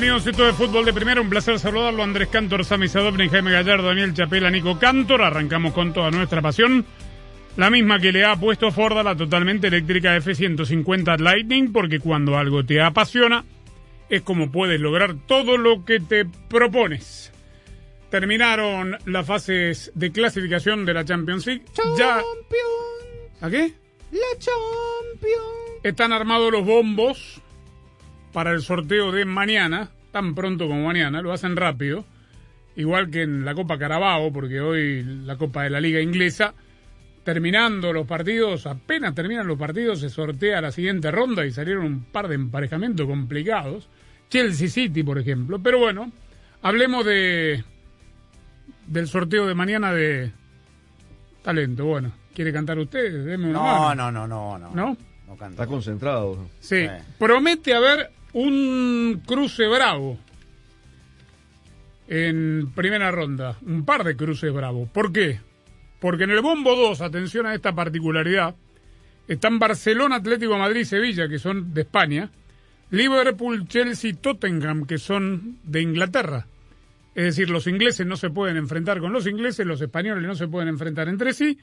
Bienvenidos a esto de Fútbol de Primera. Un placer saludarlo. Andrés Cantor, Sami Sadovni, Jaime Gallardo, Daniel Chapela, Nico Cantor. Arrancamos con toda nuestra pasión. La misma que le ha puesto Ford a la totalmente eléctrica F-150 Lightning, porque cuando algo te apasiona, es como puedes lograr todo lo que te propones. Terminaron las fases de clasificación de la Champions League. Ya... ¿A qué? La Champions. Están armados los bombos para el sorteo de mañana, tan pronto como mañana, lo hacen rápido, igual que en la Copa Carabao, porque hoy la Copa de la Liga Inglesa, terminando los partidos, apenas terminan los partidos, se sortea la siguiente ronda y salieron un par de emparejamientos complicados. Chelsea City, por ejemplo. Pero bueno, hablemos de del sorteo de mañana de talento. Bueno, ¿quiere cantar usted? Deme una No, mano. no, no, no, no. ¿No? Está concentrado. Sí, Sí. promete haber un cruce bravo en primera ronda, un par de cruces bravos. ¿Por qué? Porque en el bombo 2, atención a esta particularidad, están Barcelona, Atlético Madrid y Sevilla, que son de España, Liverpool, Chelsea, Tottenham, que son de Inglaterra. Es decir, los ingleses no se pueden enfrentar con los ingleses, los españoles no se pueden enfrentar entre sí,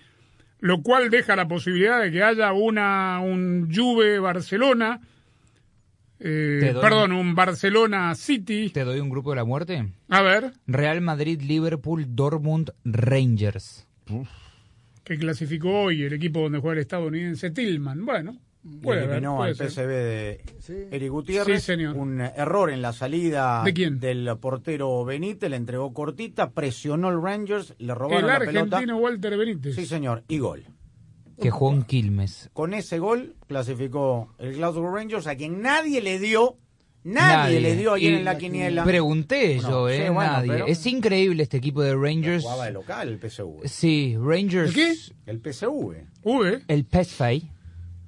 lo cual deja la posibilidad de que haya una un Juve Barcelona, eh, doy- perdón, un Barcelona City. ¿Te doy un grupo de la muerte? A ver, Real Madrid, Liverpool, Dortmund, Rangers. que clasificó hoy el equipo donde juega el estadounidense Tillman. Bueno, puede haber, Eliminó puede al ser. PSV de Eric Gutiérrez. Sí, señor. Un error en la salida ¿De quién? del portero Benítez, le entregó cortita, presionó el Rangers, le robaron El la pelota. argentino Walter Benítez. Sí, señor, y gol. Que jugó en Quilmes. Con ese gol clasificó el Glasgow Rangers, a quien nadie le dio, nadie, le dio ayer Y en la quiniela. Pregunté No, yo, sí, ¿eh? bueno, nadie. pero- Es increíble este equipo de Rangers. Jugaba de local el PSV. Sí, Rangers. ¿El qué? El PSV. V, El PSV.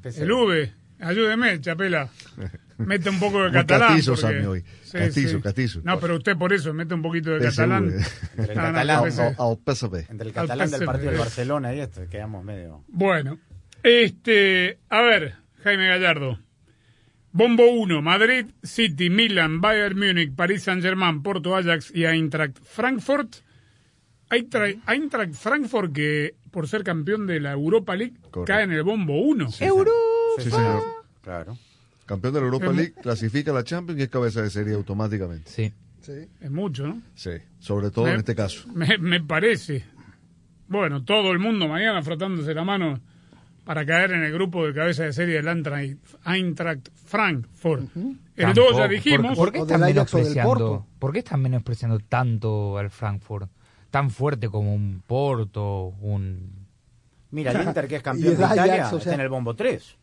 PSV. el V. Ayúdeme, Chapela. Mete un poco de catalán. castizo, porque- Sammy, hoy. Castizo, castizo. No, pero usted por eso mete un poquito de catalán. Entre el catalán, Al, al-. Entre el Al catalán del partido del Barcelona y esto, quedamos medio... Bueno, este, a ver, Jaime Gallardo. Bombo 1, Madrid, City, Milan, Bayern Múnich, París Saint-Germain, Porto Ajax y Eintracht Frankfurt. Eintracht, Eintracht Frankfurt que por ser campeón de la Europa League Correcto. cae en el bombo 1. Euro. Sí, señor. Claro. Campeón de la Europa League, clasifica a la Champions y es cabeza de serie automáticamente. Sí. Es mucho, ¿no? Sí, sobre todo Me- en este caso. Me, me parece. Bueno, todo el mundo mañana frotándose la mano para caer en el grupo de cabeza de serie del Eintracht, Eintracht Frankfurt. El 2 ya dijimos. ¿Por, por qué están menospreciando? Porto. ¿Por qué están menospreciando tanto al Frankfurt? Tan fuerte como un Porto, un Mira, el Inter, que es campeón de Italia, Ajax, o sea- está en el bombo 3.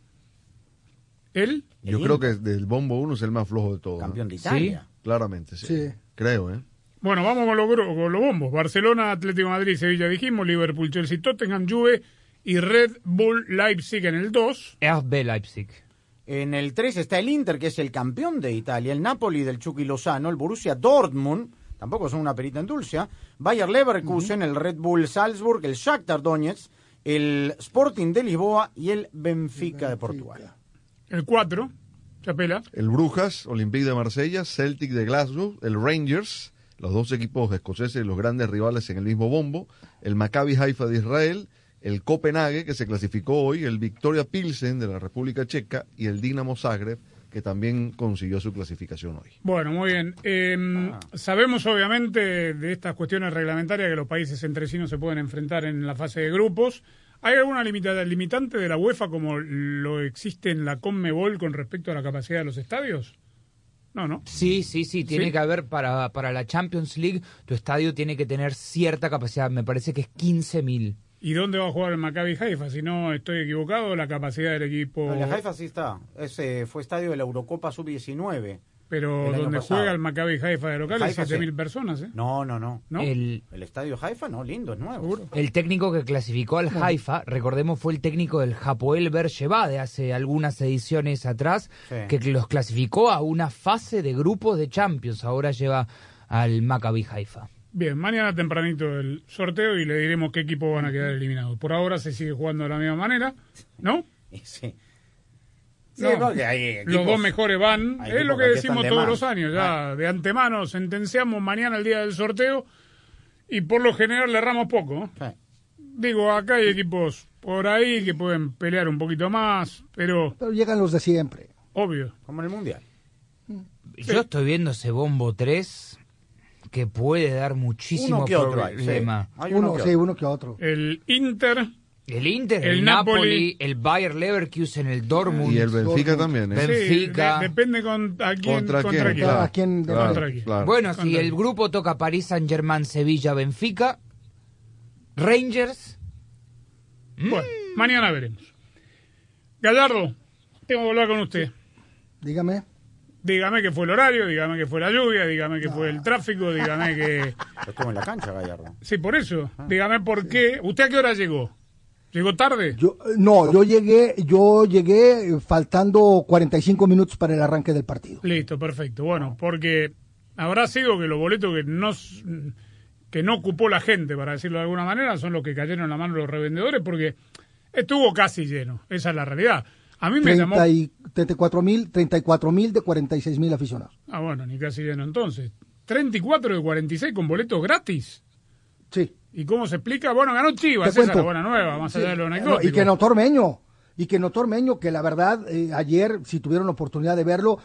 Él, Yo El creo que del bombo 1 es el más flojo de todos. ¿no? Campeón de Italia. Claramente, sí. Sí. Creo, ¿eh? bueno, vamos con los, gru- con los bombos. Barcelona, Atlético de Madrid, Sevilla dijimos, Liverpool, Chelsea, Tottenham, Juve y Red Bull Leipzig en el 2. RB Leipzig. En el 3 está el Inter, que es el campeón de Italia, el Napoli del Chucky Lozano, el Borussia Dortmund, tampoco son una perita en dulce, ¿ah? Bayer Leverkusen, el Red Bull Salzburg, el Shakhtar Donetsk, el Sporting de Lisboa y el Benfica, de Portugal. El 4, Chapela. El Brujas, Olympique de Marsella, Celtic de Glasgow, el Rangers, los dos equipos escoceses, los grandes rivales en el mismo bombo, el Maccabi Haifa de Israel, el Copenhague, que se clasificó hoy, el Victoria Pilsen de la República Checa y el Dinamo Zagreb, que también consiguió su clasificación hoy. Bueno, muy bien. Eh, Sabemos obviamente de estas cuestiones reglamentarias que los países entre sí no se pueden enfrentar en la fase de grupos. ¿Hay alguna limita- limitante de la UEFA como lo existe en la Conmebol con respecto a la capacidad de los estadios? No, no. Sí, sí, sí, tiene Sí. que haber para, para la Champions League, tu estadio tiene que tener cierta capacidad, me parece que es 15.000. ¿Y dónde va a jugar el Maccabi Haifa? Si no estoy equivocado, la capacidad del equipo... No, el Haifa sí está. Ese fue estadio de la Eurocopa Sub-19. Pero donde pasado. juega el Maccabi Haifa de local Haifa, es 7.000 sí. personas, ¿eh? No, no, no. ¿No? El, El estadio Haifa, no, lindo, es nuevo. ¿Seguro? el técnico que clasificó al Haifa, recordemos, fue el técnico del Hapoel Beersheba de hace algunas ediciones atrás, Sí. que los clasificó a una fase de grupos de Champions. Ahora lleva al Maccabi Haifa. Bien, mañana tempranito el sorteo y le diremos qué equipo van a quedar eliminados. Por ahora se sigue jugando de la misma manera, ¿no? Sí. Sí, No, porque hay los dos mejores van. Es lo que que decimos de todos los años. Ya de antemano sentenciamos mañana el día del sorteo y por lo general le erramos poco. Digo, acá hay equipos por ahí que pueden pelear un poquito más, pero Pero llegan los de siempre. obvio. Como en el Mundial. Yo estoy viendo ese bombo 3 que puede dar muchísimo Uno que otro hay, sí. problema. Uno, que sí, otro. uno que otro. El Inter, El Inter, el, El Napoli, Napoli, el Bayer Leverkusen, el Dortmund. Y el Benfica también, ¿eh? Ben- Benfica. sí, de- depende con, a quién, ¿Contra contra, quién? quién. Claro, ¿A quién? claro, Contra quién. claro. Bueno, si el grupo toca París Saint Germain, Sevilla, Benfica, Rangers. Bueno, mañana veremos. Gallardo, tengo que hablar con usted. Dígame. Dígame que fue el horario, dígame que fue la lluvia, dígame que fue el tráfico, dígame que... Yo estuve en la cancha, Gallardo. Sí, por eso. Dígame por qué. ¿Usted a qué hora llegó? ¿Llegó tarde? Yo, no, yo llegué, yo llegué faltando 45 minutos para el arranque del partido. Listo, perfecto. Bueno, porque habrá sido que los boletos que no que no ocupó la gente, para decirlo de alguna manera, son los que cayeron en la mano de los revendedores, porque estuvo casi lleno. Esa es la realidad. A mí me llamó... 30 y 34 mil, 34 mil de 46 mil aficionados. Ah, bueno, ni casi lleno entonces. 34 de 46 con boletos gratis. Sí. ¿Y cómo se explica? Bueno, ganó Chivas, esa es cuento. la buena nueva, más Sí, allá de lo anecdótico. Y que no Tormeño, y que no Tormeño, que la verdad, eh, ayer, si tuvieron la oportunidad de verlo,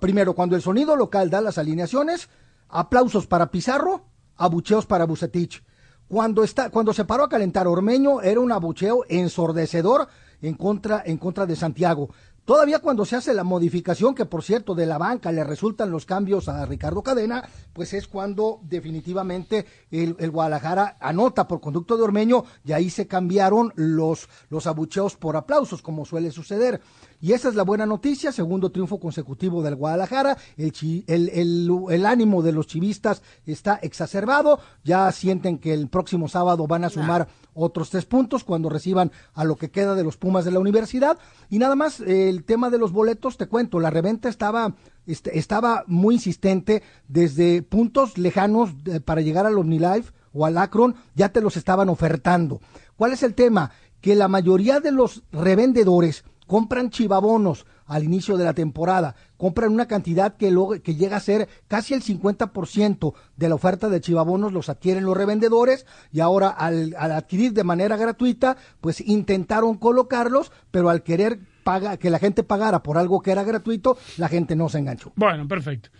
primero, cuando el sonido local da las alineaciones, aplausos para Pizarro, abucheos para Bucetich. Cuando, está, cuando se paró a calentar Ormeño, era un abucheo ensordecedor en contra, en contra de Santiago. Todavía cuando se hace la modificación, que por cierto de la banca le resultan los cambios a Ricardo Cadena, pues es cuando definitivamente el, Guadalajara anota por conducto de Ormeño y ahí se cambiaron los, los abucheos por aplausos, como suele suceder. Y esa es la buena noticia, segundo triunfo consecutivo del Guadalajara, el, chi- el, el- el ánimo de los chivistas está exacerbado, ya sienten que el próximo sábado van a sumar otros tres puntos cuando reciban a lo que queda de los Pumas de la universidad. Y nada más, el tema de los boletos, te cuento, la reventa estaba, este, estaba muy insistente desde puntos lejanos eh, para llegar al OmniLife o al Akron, ya te los estaban ofertando. ¿Cuál es el tema? Que la mayoría de los revendedores compran chivabonos al inicio de la temporada, compran una cantidad que, que llega a ser casi el 50% de la oferta de chivabonos los adquieren los revendedores y ahora al, adquirir de manera gratuita, pues intentaron colocarlos, pero al querer paga, que la gente pagara por algo que era gratuito, la gente no se enganchó. Bueno, perfecto.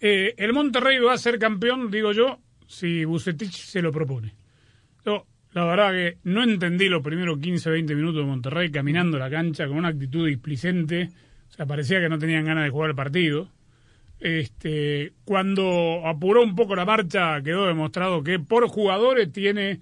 Eh, el Monterrey va a ser campeón, digo yo, si Bucetich se lo propone. La verdad que no entendí los primeros 15, 20 minutos de Monterrey caminando la cancha con una actitud displicente. O sea, parecía que no tenían ganas de jugar el partido. Este, cuando apuró un poco la marcha, quedó demostrado que por jugadores tiene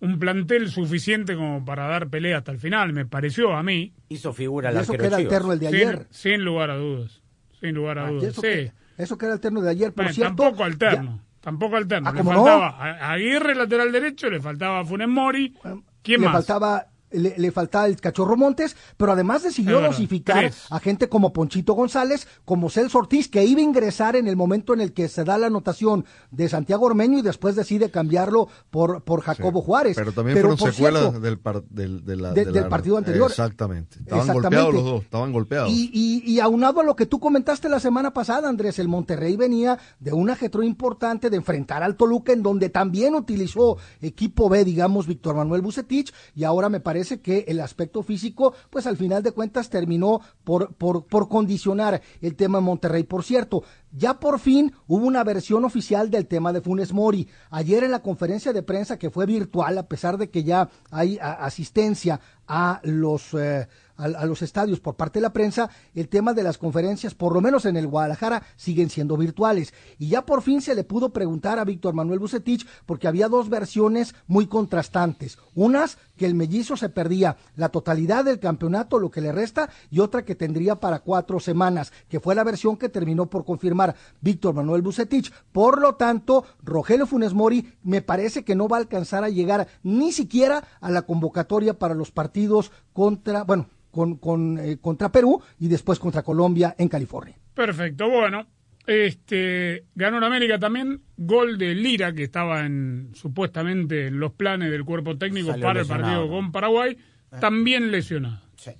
un plantel suficiente como para dar pelea hasta el final, me pareció a mí. Hizo figura Y el eso que era alterno el de Sin, ayer. sin lugar a dudas. Sin lugar a Ah, dudas. eso, sí. que, eso que era alterno de ayer, por Bueno, cierto. tampoco ya- alterno. Tampoco alterno. Ah, le faltaba a Aguirre, lateral derecho, le faltaba a Funes Mori. ¿Quién le más? faltaba le, le faltaba el cachorro Montes, pero además decidió dosificar tres. a gente como Ponchito González, como Celso Ortiz, que iba a ingresar en el momento en el que se da la anotación de Santiago Ormeño y después decide cambiarlo por, por Jacobo Juárez. Pero también fueron por secuelas cierto, del, par- del, de la- de- de del la- partido anterior. Exactamente. Estaban Exactamente. golpeados los dos, estaban golpeados. Y, y, y aunado a lo que tú comentaste la semana pasada, Andrés, el Monterrey venía de un ajetro importante de enfrentar al Toluca, en donde también utilizó equipo B, digamos, Víctor Manuel Bucetich, y ahora me parece parece que el aspecto físico, pues al final de cuentas terminó por, por, por condicionar el tema de Monterrey. Por cierto, ya por fin hubo una versión oficial del tema de Funes Mori. Ayer en la conferencia de prensa que fue virtual, a pesar de que ya hay asistencia a los eh, a, a, los estadios por parte de la prensa, el tema de las conferencias, por lo menos en el Guadalajara, siguen siendo virtuales. Y ya por fin se le pudo preguntar a Víctor Manuel Bucetich, porque había dos versiones muy contrastantes. Unas que el mellizo se perdía la totalidad del campeonato, lo que le resta, y otra que tendría para cuatro semanas, que fue la versión que terminó por confirmar Víctor Manuel Bucetich. Por lo tanto, Rogelio Funes Mori me parece que no va a alcanzar a llegar ni siquiera a la convocatoria para los partidos contra, bueno, con, con eh, contra Perú y después contra Colombia en California. Perfecto, bueno. Este ganó en América también gol de Lira que estaba en supuestamente en los planes del cuerpo técnico Salió para lesionado. el partido con Paraguay, también lesionado. Sí.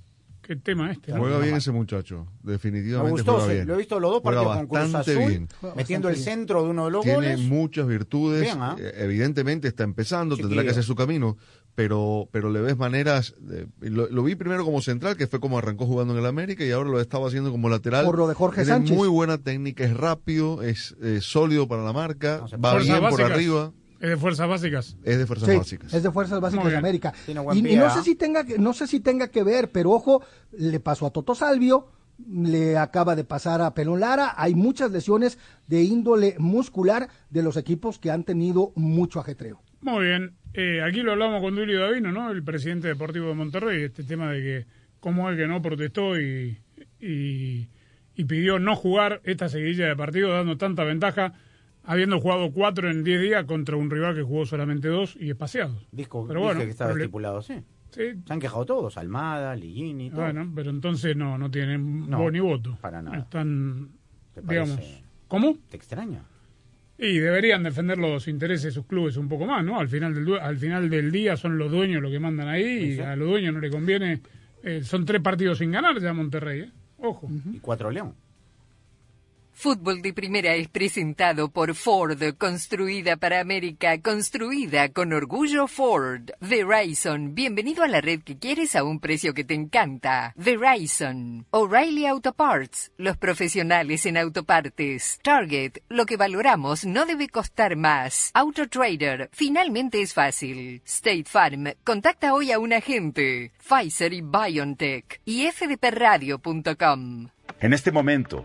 Qué tema este. ¿no? Juega bien ese muchacho, Me definitivamente gustó, juega sí, bien. lo he visto los dos Juega partidos con Cruz bastante Azul, bien. metiendo el centro de uno de los Tiene goles. muchas virtudes, Bien, ¿ah? eh, evidentemente está empezando, tendrá que hacer su camino, pero pero le ves maneras, de- lo, lo vi primero como central, que fue como arrancó jugando en el América, y ahora lo estaba haciendo como lateral. Por lo de Jorge Tiene Sánchez. muy buena técnica, es rápido, es eh, sólido para la marca, No va bien por arriba, Es de fuerzas básicas. es de fuerzas Sí, básicas. es de fuerzas básicas de. América. Y, no ¿ah? sé si tenga que, no sé si tenga que ver, pero ojo, le pasó a Toto Salvio, le acaba de pasar a Pelón Lara, hay muchas lesiones de índole muscular de los equipos que han tenido mucho ajetreo. Muy bien. Eh, aquí lo hablamos con Duilio Davino, ¿no? El presidente deportivo de Monterrey, este tema de que cómo es que no protestó y, y, y pidió no jugar esta seguidilla de partidos dando tanta ventaja, habiendo jugado cuatro en diez días contra un rival que jugó solamente dos y espaciados. Disco, Pero bueno, que estaba estipulado, sí. Sí, Se han quejado todos, Almada, Ligini, todo. bueno, pero entonces no, no tienen No, voz ni voto. para nada. Digamos, ¿cómo? ¿Te extraña? Y deberían defender los intereses de sus clubes un poco más, ¿no? Al final del, al final del día son los dueños los que mandan ahí y a los dueños no le conviene. eh, son tres partidos sin ganar ya Monterrey, ¿eh? Ojo. Y cuatro León. Fútbol de Primera es presentado por Ford, construida para América, construida con orgullo Ford. Verizon, bienvenido a la red que quieres a un precio que te encanta. Verizon. O'Reilly Auto Parts, los profesionales en autopartes. Target, lo que valoramos no debe costar más. Auto Trader, finalmente es fácil. State Farm, contacta hoy a un agente. Pfizer y BioNTech. Y fdpradio.com. En este momento,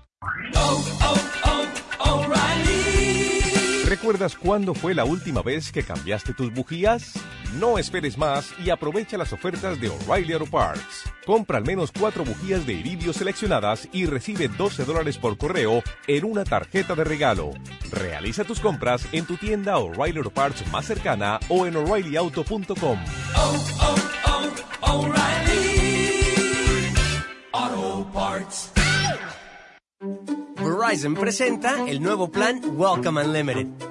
¿Recuerdas cuándo fue la última vez que cambiaste tus bujías? No esperes más y aprovecha las ofertas de O'Reilly Auto Parts. Compra al menos cuatro bujías de iridio seleccionadas y recibe 12 dólares por correo en una tarjeta de regalo. Realiza tus compras en tu tienda O'Reilly Auto Parts más cercana o en o'ReillyAuto.com. Verizon presenta el nuevo plan Welcome Unlimited.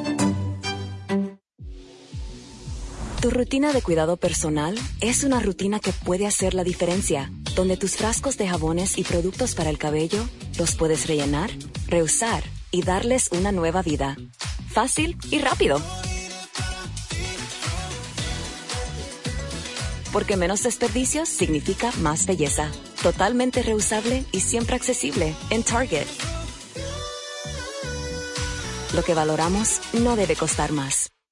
Tu rutina de cuidado personal es una rutina que puede hacer la diferencia. donde tus frascos de jabones y productos para el cabello los puedes rellenar, reusar y darles una nueva vida. Fácil y rápido. Porque menos desperdicios significa más belleza. Totalmente reusable y siempre accesible en Target. Lo que valoramos no debe costar más.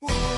Fútbol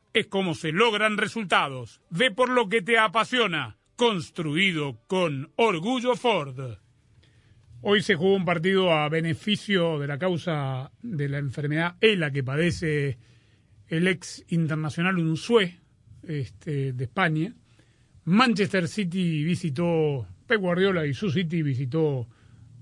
es como se logran resultados. Ve por lo que te apasiona. Construido con orgullo Ford. Hoy se jugó un partido a beneficio de la causa de la enfermedad ELA que padece el ex internacional Unzué este, de España. Manchester City visitó, Pep Guardiola y su City visitó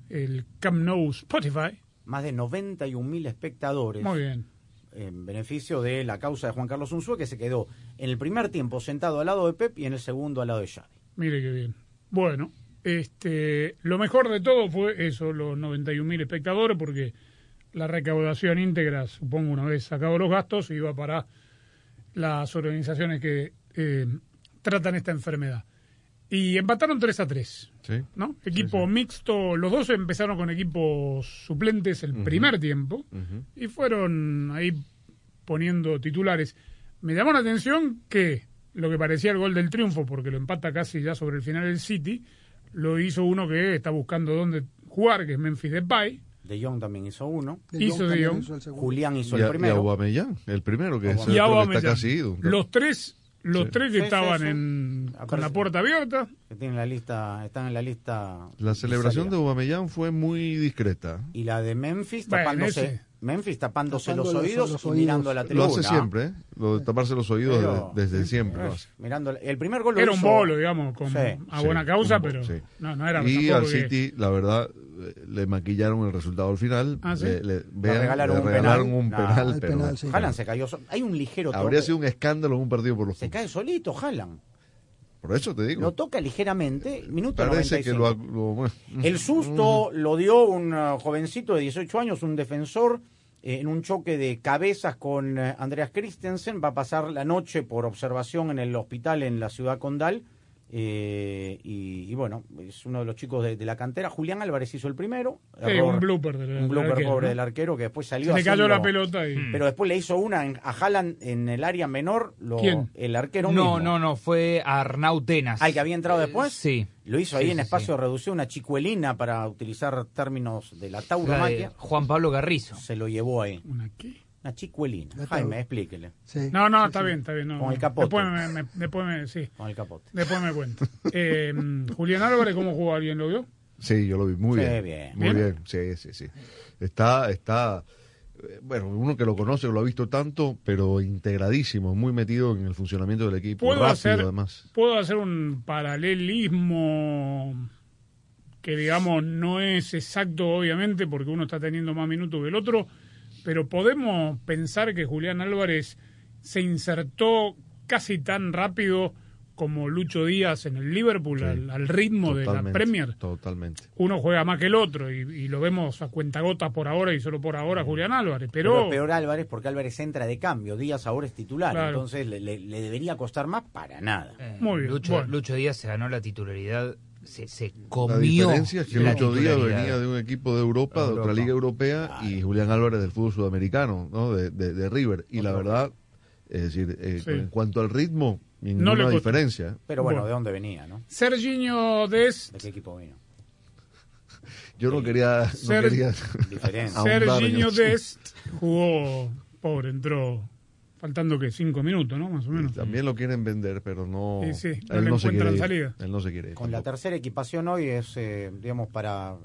el Camp Nou Spotify. Más de 91.000 espectadores. Muy bien en beneficio de la causa de Juan Carlos Unzué, que se quedó en el primer tiempo sentado al lado de Pep y en el segundo al lado de Xavi. Mire qué bien. Bueno, este, lo mejor de todo fue eso, los 91.000 espectadores, porque la recaudación íntegra, supongo una vez sacados los gastos, iba para las organizaciones que eh, tratan esta enfermedad. Y empataron 3 a 3. Sí. ¿no? Equipo mixto, los dos empezaron con equipos suplentes el primer tiempo y fueron ahí poniendo titulares. Me llamó la atención que lo que parecía el gol del triunfo, porque lo empata casi ya sobre el final del City, lo hizo uno que está buscando dónde jugar, que es Memphis Depay. De Jong también hizo uno. De hizo De Jong. Julián hizo y el primero. Y Aubameyang, el primero, que, es el que está casi ido. Los tres los Sí. tres que Sí, estaban sí. En, con la puerta abierta. Que tienen la lista, están en la lista. La celebración de. Aubameyang fue muy discreta. Y la de Memphis Bueno, tapándose. ese. Memphis tapándose los los- oídos y mirando la Lo tribuna. hace siempre, ¿eh? Lo de taparse los oídos Pero- de- desde siempre. lo Eh, mirando el primer gol lo Era un bolo, digamos, con, Sí. a Sí, buena causa, un- pero sí. no, no era Y al que- City, la verdad, eh, le maquillaron el resultado al final. Ah, ¿sí? Le, le- vean, regalaron le un regalaron penal. un No, penal, pero penal, sí. Haaland se cayó. Hay un ligero toque. habría sido un escándalo en un partido por los Se cae solito, Haaland. Por eso te digo. Lo toca ligeramente. Minuto Parece 95. que lo, El susto lo dio un uh, jovencito de 18 años, un defensor, eh, en un choque de cabezas con eh, Andreas Christensen. Va a pasar la noche por observación en el hospital en la ciudad condal. Eh, y, y bueno, es uno de los chicos de, de la cantera. Julián Álvarez hizo el primero. Sí, Error. un blooper del- Un blooper arquero, pobre ¿no? del arquero que después salió Se le cayó la pelota y... Pero después le hizo una en- a Haaland en el área menor. Lo, ¿Quién? El arquero No, mismo. no, no, fue Arnau Tenas. ¿Al que había entrado después? Sí. Lo hizo ahí Sí, en espacio sí. reducido, una chicuelina para utilizar términos de la La de tauromaquia. Juan Pablo Garrizo. Se lo llevó ahí. ¿Una qué? Una chicuelina. Jaime, explíquele. Sí. No, no, está bien, está bien. no, Con el capote. Después me, me- después me- sí, Con el capote. después me cuento. Eh, Julián Álvarez, ¿cómo jugó? ¿Alguien lo vio? Sí, yo lo vi muy Sí, bien. bien. Muy ¿Bien? bien, sí, sí, sí. Está, está, eh, bueno, uno que lo conoce, lo ha visto tanto, pero integradísimo, muy metido en el funcionamiento del equipo. ¿Puedo Rápido, hacer, además. ¿Puedo hacer un paralelismo que, digamos, no es exacto, obviamente, porque uno está teniendo más minutos que el otro, pero podemos pensar que Julián Álvarez se insertó casi tan rápido como Lucho Díaz en el Liverpool, al, al ritmo de la Premier. Totalmente. Uno juega más que el otro y, y lo vemos a cuentagotas por ahora y solo por ahora Julián Álvarez, Pero, pero... peor Álvarez porque Álvarez entra de cambio. Díaz ahora es titular. Claro. Entonces le, le- le debería costar más para nada. Muy bien, Lucho, bueno. Lucho Díaz se ganó la titularidad, se, se La comió. diferencia es que la Lucho Díaz titularidad. venía de un equipo de Europa, de otra Europa. liga europea, y Julián Álvarez del fútbol sudamericano, ¿no? de, de- de River. Y la verdad, es decir, eh, Sí. en cuanto al ritmo, ninguna No diferencia. ¿eh? Pero bueno, Bueno. ¿de dónde venía, no? Serginho Dest ¿De qué equipo vino? Yo no quería, no Ser- quería Serginho. Dest jugó, pobre, entró faltando que cinco minutos, ¿no? Más o menos. También lo quieren vender, pero no. Sí, sí, no él le no se quiere encuentran ir. salida. Él no se quiere ir Con la tercera equipación hoy es, eh, digamos, para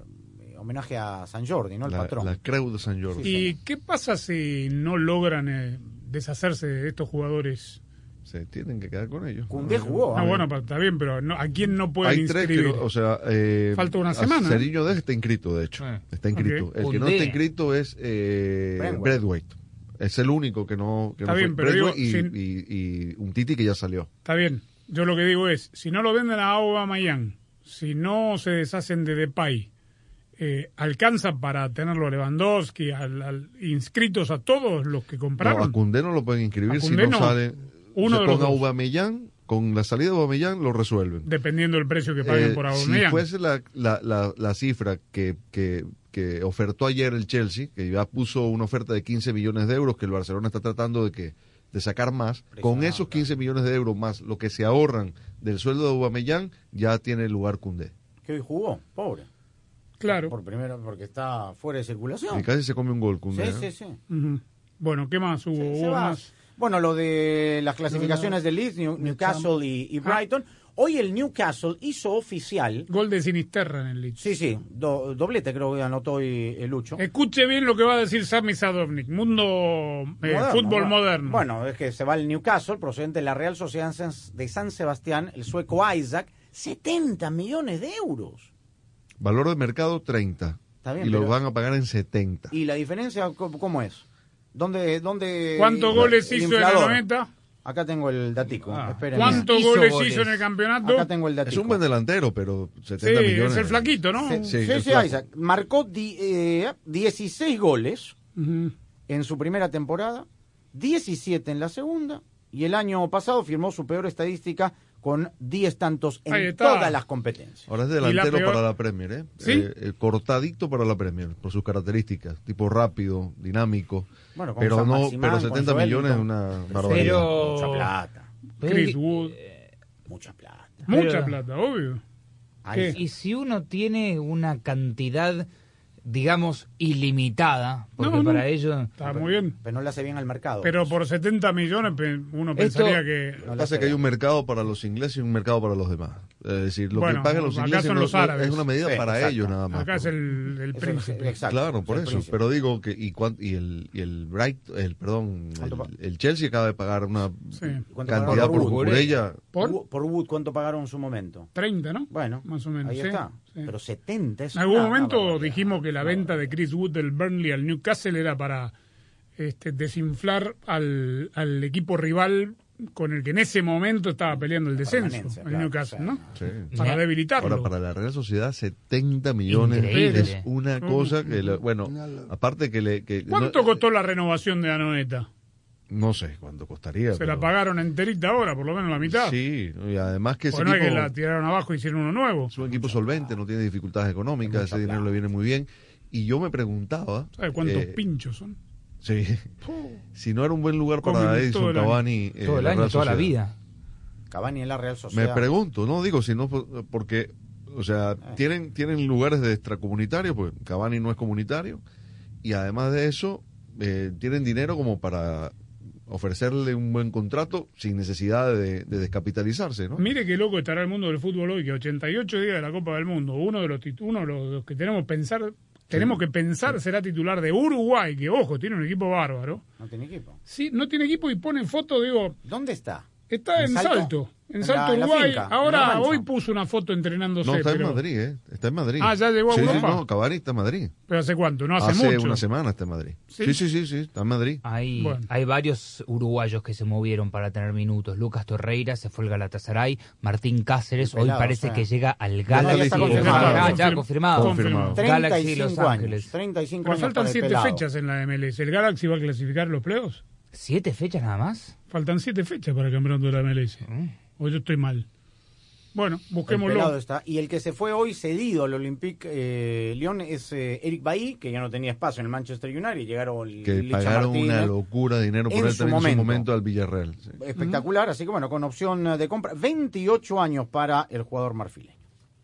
eh, homenaje a San Jordi, ¿no? El la, patrón. la Creu de San Jordi. ¿Y qué pasa si no logran eh, deshacerse de estos jugadores? Se tienen que quedar con ellos. Cundé jugó. Ah, ¿eh? bueno, está bien, pero no- ¿a quién no pueden Hay tres que, inscribir? no- o sea, eh, Falta una semana. Ceriño de está inscrito, de hecho. Eh. Está inscrito. El que no está inscrito es eh, Braithwaite. Es el único que no, que Está no bien, fue. pero digo, y, sin- y, y un Titi que ya salió. Está bien. Yo lo que digo es, si no lo venden a Aubameyang, si no se deshacen de Depay, eh, ¿alcanza para tenerlo a Lewandowski, al, al- inscritos a todos los que No, compraron? a Koundé no lo pueden inscribir si no, no. sale. Uno de con. Aubameyang, con la salida de Aubameyang lo resuelven. Dependiendo del precio que paguen Eh, por si Aubameyang. fuese la, la, la, la cifra que, que, que ofertó ayer el Chelsea, que ya puso una oferta de 15 millones de euros, que el Barcelona está tratando de que de sacar más, con esos 15 millones de euros más lo que se ahorran del sueldo de Aubameyang, ya tiene lugar Cundé. Que hoy jugó, pobre. Claro. Por primero, porque está fuera de circulación. Y casi se come un gol Sí, Cundé. sí, ¿eh? sí. Ujú. Bueno, ¿qué más hubo? Bueno, lo de las clasificaciones de Leeds, New- Newcastle y, y Brighton. Hoy el Newcastle hizo oficial. Gol de Sinisterra en el Leeds. Sí, sí, do- doblete creo que anotó hoy el Lucho. Escuche bien lo que va a decir Sami Sadovnik. Mundo eh, Moderno, fútbol bueno. moderno. Bueno, es que se va el Newcastle, procedente de la Real Sociedad de San Sebastián, el sueco Isaac, 70 millones de euros. Valor de mercado 30. Está bien, y lo pero- van a pagar en 70. ¿Y la diferencia cómo, es? ¿Dónde, dónde ¿Cuántos goles el hizo en la inflador? 90? Acá tengo el datico. Ah. ¿Cuántos Hizo goles, goles. hizo en el campeonato? Acá tengo el datico. Es un buen delantero, pero Sí, 70 millones. es el flaquito, ¿no? Sí, Sí, sí, sí. Isaac. Marcó di- eh, 16 goles Ujú. en su primera temporada, 17 en la segunda, y el año pasado firmó su peor estadística con 10 tantos en todas las competencias. Ahora es la delantero peor- para la Premier, ¿eh? ¿Sí? Eh, eh, cortadito para la Premier, por sus características. Tipo rápido, dinámico. Bueno, con pero San no, Maximán, pero con 70 Joelinton. millones es una barbaridad. Pero... Mucha plata, Chris Wood. mucha plata. Mucha Pero- plata, obvio. Y si uno tiene una cantidad, digamos, ilimitada, porque No, no. para ello... Está muy bien. Pero no le hace bien al mercado. Pero por 70 millones uno Esto- pensaría que... Lo que pasa es que hay un mercado para los ingleses y un mercado para los demás. Es decir, lo Bueno, que pagan los acá ingleses son no- los no- árabes. es una medida Sí, para exacto. ellos nada más. Acá es el, el príncipe. exacto, Claro, por eso. príncipe. Pero digo que y, cuán- y el y el Bright, el perdón, ¿Cuánto pa- el, el Chelsea acaba de pagar una Sí. ¿Cuánto cantidad por por? Cucurella. ¿Por? Wood- por Wood, ¿cuánto pagaron en su momento? 30, ¿no? Bueno, Más o menos, ahí sí, está. sí. Pero 70 es En algún momento dijimos que la venta de Chris Wood del Burnley al Newcastle era para este, desinflar al, al equipo rival con el que en ese momento estaba peleando el descenso, el claro, Newcastle, sí. ¿no? Sí. Para debilitarlo. Ahora, para la Real Sociedad, 70 millones Increíble. es una cosa que, le- bueno, aparte que le... Que, ¿Cuánto no, costó la renovación de Anoeta? no sé cuánto costaría. Se la pagaron enterita ahora, por lo menos la mitad. Sí, y además que ese Porque no es que equipo la tiraron abajo y hicieron uno nuevo. es un equipo solvente, no tiene dificultades económicas, ese dinero le viene muy bien. Y yo me preguntaba... ¿Sabes cuántos eh, pinchos son? Sí. Si no era un buen lugar para Edison. Cavani... eh, todo el año, Real toda la vida. Cavani en la Real Me Sociedad. pregunto, no digo si no por- porque, o sea, Eh. tienen tienen lugares de extracomunitarios, pues Cavani no es comunitario y además de eso eh, tienen dinero como para ofrecerle un buen contrato sin necesidad de, de descapitalizarse, ¿no? Mire qué loco estará el mundo del fútbol hoy, que 88 días de la Copa del Mundo, uno de los, uno de los, los que tenemos pensar, tenemos que pensar será titular de Uruguay, que ojo, tiene un equipo bárbaro. No tiene equipo. Sí, no tiene equipo y pone foto, digo, ¿Dónde está? Está en, ¿En Salto? Salto? en Salto la- Uruguay. finca, Ahora, la rancho. hoy puso una foto entrenándose, No, está pero, en Madrid, ¿eh? Está en Madrid. Ah, ya llegó a Sí, sí, Europa. no, Cavani está en Madrid. pero ¿hace cuánto? No hace, mucho. una semana está en Madrid. ¿Sí? ¿Sí? sí, sí, sí, está en Madrid. Hay, Bueno. hay varios uruguayos que se movieron para tener minutos. Lucas Torreira se fue al Galatasaray. Martín Cáceres pelado, hoy parece o sea. que llega al Ya Galaxy. Los confirmado. Ángeles. Ah, ya Confirm- confirmado. Confirmado. Galaxy Los 35 Ángeles. años. 35 Pero años faltan para el siete fechas en la MLS. ¿El Galaxy va a clasificar los playoffs? ¿Siete fechas nada más? Faltan siete fechas para el campeonato de la MLS. O yo estoy mal. Bueno, busquémoslo. está. Y el que se fue hoy cedido al Olympique eh, Lyon es eh, Eric Bailly, que ya no tenía espacio en el Manchester United. Y llegaron Que Licha pagaron Martínez. una locura de dinero por En él su también en su momento. al Villarreal. sí. Espectacular, así que bueno, con opción de compra. 28 años para el jugador marfileño.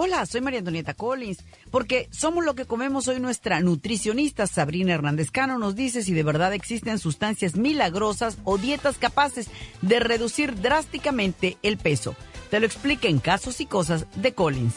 Hola, soy María Antonieta Collins, porque somos lo que comemos hoy nuestra nutricionista Sabrina Hernández Cano nos dice si de verdad existen sustancias milagrosas o dietas capaces de reducir drásticamente el peso. Te lo explica en Casos y Cosas de Collins.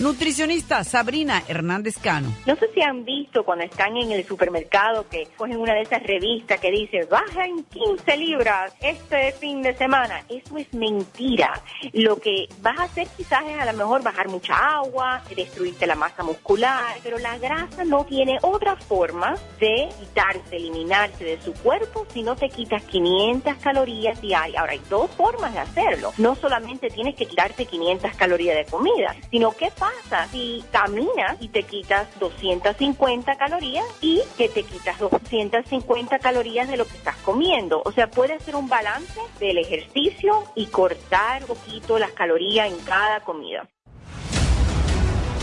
Nutricionista Sabrina Hernández Cano. No sé si han visto cuando están en el supermercado que cogen una de esas revistas que dice baja en 15 libras este fin de semana. Eso es mentira. Lo que vas a hacer quizás es a lo mejor bajar mucha agua, destruirte la masa muscular, pero la grasa no tiene otra forma de quitarse, eliminarse de su cuerpo si no te quitas 500 calorías diarias. Ahora hay dos formas de hacerlo. No solamente tienes que quitarte 500 calorías de comida, sino qué pasa si caminas y te quitas 250 calorías y que te quitas 250 calorías de lo que estás comiendo. O sea, puede ser un balance del ejercicio y cortar un poquito las calorías en cada comida.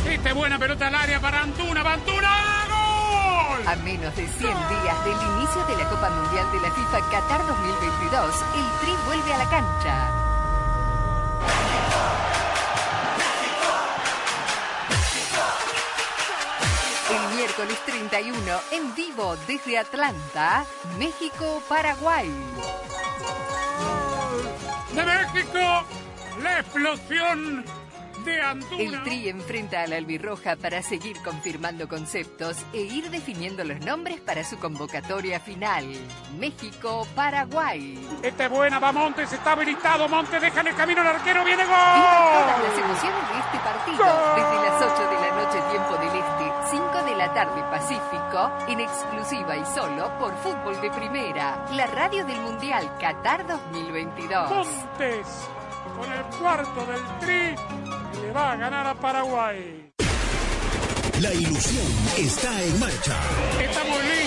Esta es buena pelota al área para Antuna. ¡Antuna! ¡Gol! A menos de 100 días del inicio de la Copa Mundial de la FIFA Qatar 2022, el Tri vuelve a la cancha. El miércoles 31, en vivo desde Atlanta, México-Paraguay. ¡De México! ¡La explosión de Antuna! El Tri enfrenta a la albirroja para seguir confirmando conceptos e ir definiendo los nombres para su convocatoria final. México-Paraguay. Esta es buena, va Montes, está habilitado. Montes deja en el camino al arquero, viene Viva todas gol. las emociones de este partido desde las 8 de la noche tiempo del 5 de la tarde Pacífico, en exclusiva y solo por Fútbol de Primera, la radio del Mundial Qatar 2022. Montes con el cuarto del Tri. Le va a ganar a Paraguay. La ilusión está en marcha. Estamos listos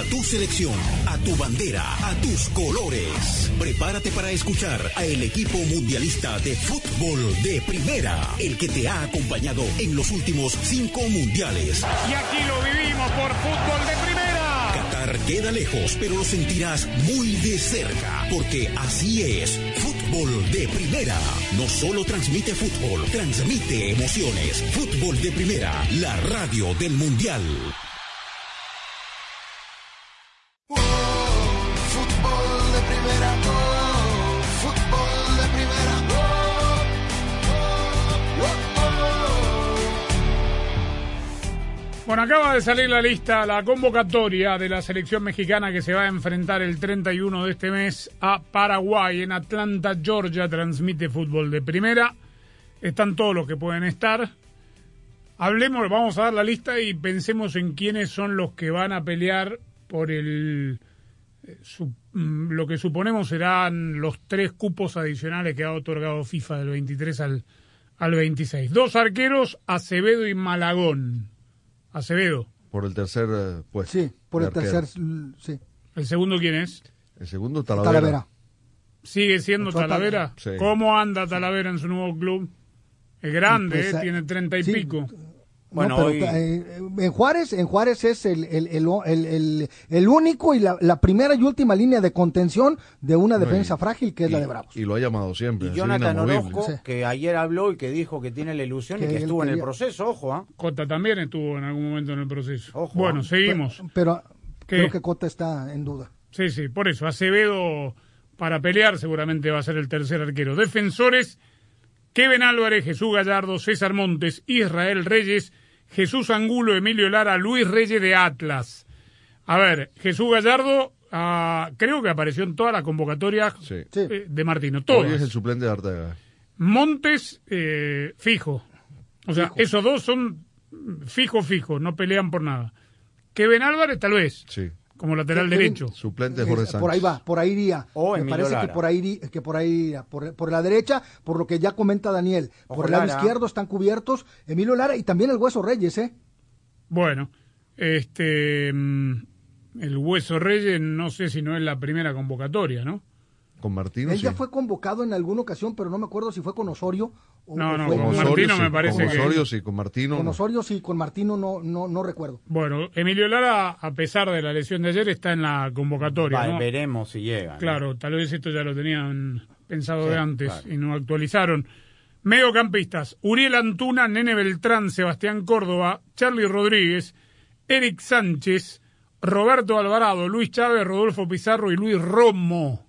A tu selección, a tu bandera, a tus colores. Prepárate para escuchar a el equipo mundialista de fútbol de primera, el que te ha acompañado en los últimos cinco mundiales. Y aquí lo vivimos por fútbol de primera. Qatar queda lejos, pero lo sentirás muy de cerca, porque así es. Fútbol de primera. No solo transmite fútbol, transmite emociones. Fútbol de primera, la radio del mundial. Acaba de salir la lista, la convocatoria de la selección mexicana que se va a enfrentar el 31 de este mes a Paraguay en Atlanta, Georgia. Transmite fútbol de primera. Están todos los que pueden estar. Hablemos, vamos a dar la lista y pensemos en quiénes son los que van a pelear por el eh, su- mm, lo que suponemos serán los tres cupos adicionales que ha otorgado FIFA del 23 al, al 26. Dos arqueros, Acevedo y Malagón. Acevedo. Por el tercer eh, puesto. Sí, por el arquero. tercer. Sí. ¿El segundo quién es? El segundo, Talavera. Talavera. ¿Sigue siendo Talavera? Sí. ¿Cómo anda Talavera en su nuevo club? Es grande, Pues, ¿eh? eh, tiene treinta y sí. pico. Bueno, No, pero, hoy- eh, en Juárez, en Juárez es el, el, el, el- el- el único y la, la primera y última línea de contención de una No, defensa y- frágil que es la de Bravos. Y lo ha llamado siempre. Y Jonathan. Orozco, que ayer habló y que dijo que tiene la ilusión y Que estuvo en el proceso, ojo, ¿ah? Cota también estuvo en algún momento en el proceso. Ojo, bueno, ¿eh? seguimos. Pero creo que Cota está en duda. Sí, sí, por eso. Acevedo para pelear seguramente va a ser el tercer arquero. Defensores, Kevin Álvarez, Jesús Gallardo, César Montes, Israel Reyes, Jesús Angulo, Emilio Lara, Luis Reyes de Atlas. A ver, Jesús Gallardo ah, creo que apareció en todas las convocatorias eh, de Martino. Hoy Todas. es el suplente de Arteaga. Montes, eh, fijo. O sea, esos dos son fijo, fijo, no pelean por nada. Kevin Álvarez, tal vez, Sí. Como lateral derecho. Suplente Es- Jorge Sánchez. por ahí va, por ahí iría. O Me parece Lara. que por ahí iría- que por ahí iría. por, por la derecha, por lo que ya comenta Daniel. Ojo, por el lado Lara. izquierdo están cubiertos Emilio Lara y también el Hueso Reyes, ¿eh? Bueno, este mm, el Hueso Reyes no sé si no es la primera convocatoria, ¿no? Con Martino, Él sí. ya fue convocado en alguna ocasión, pero no me acuerdo si fue con Osorio o No, no, fue con Osorio, Martino sí, me parece con que- Osorio, sí, con Martino. Con no. Osorio sí, con Martino no, no, no recuerdo. Bueno, Emilio Lara, a pesar de la lesión de ayer, está en la convocatoria. Va, ¿no? Veremos si llega. ¿no? Claro, tal vez esto ya lo tenían pensado Sí, de antes claro. y no actualizaron. Mediocampistas, Uriel Antuna, Nene Beltrán, Sebastián Córdoba, Charlie Rodríguez, Eric Sánchez, Roberto Alvarado, Luis Chávez, Rodolfo Pizarro y Luis Romo.